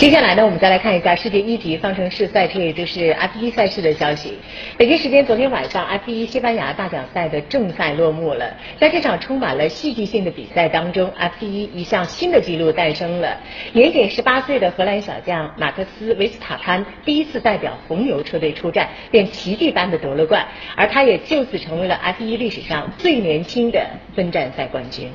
接下来呢，我们再来看一下世界一级方程式赛车，也就是 F1 赛事的消息。北京时间昨天晚上，F1 西班牙大奖赛的正赛落幕了。在这场充满了戏剧性的比赛当中，F1 一项新的纪录诞生了。年仅十八岁的荷兰小将马克思·维斯塔潘第一次代表红牛车队出战，便奇迹般的夺了冠，而他也就此成为了 F1 历史上最年轻的分站赛冠军。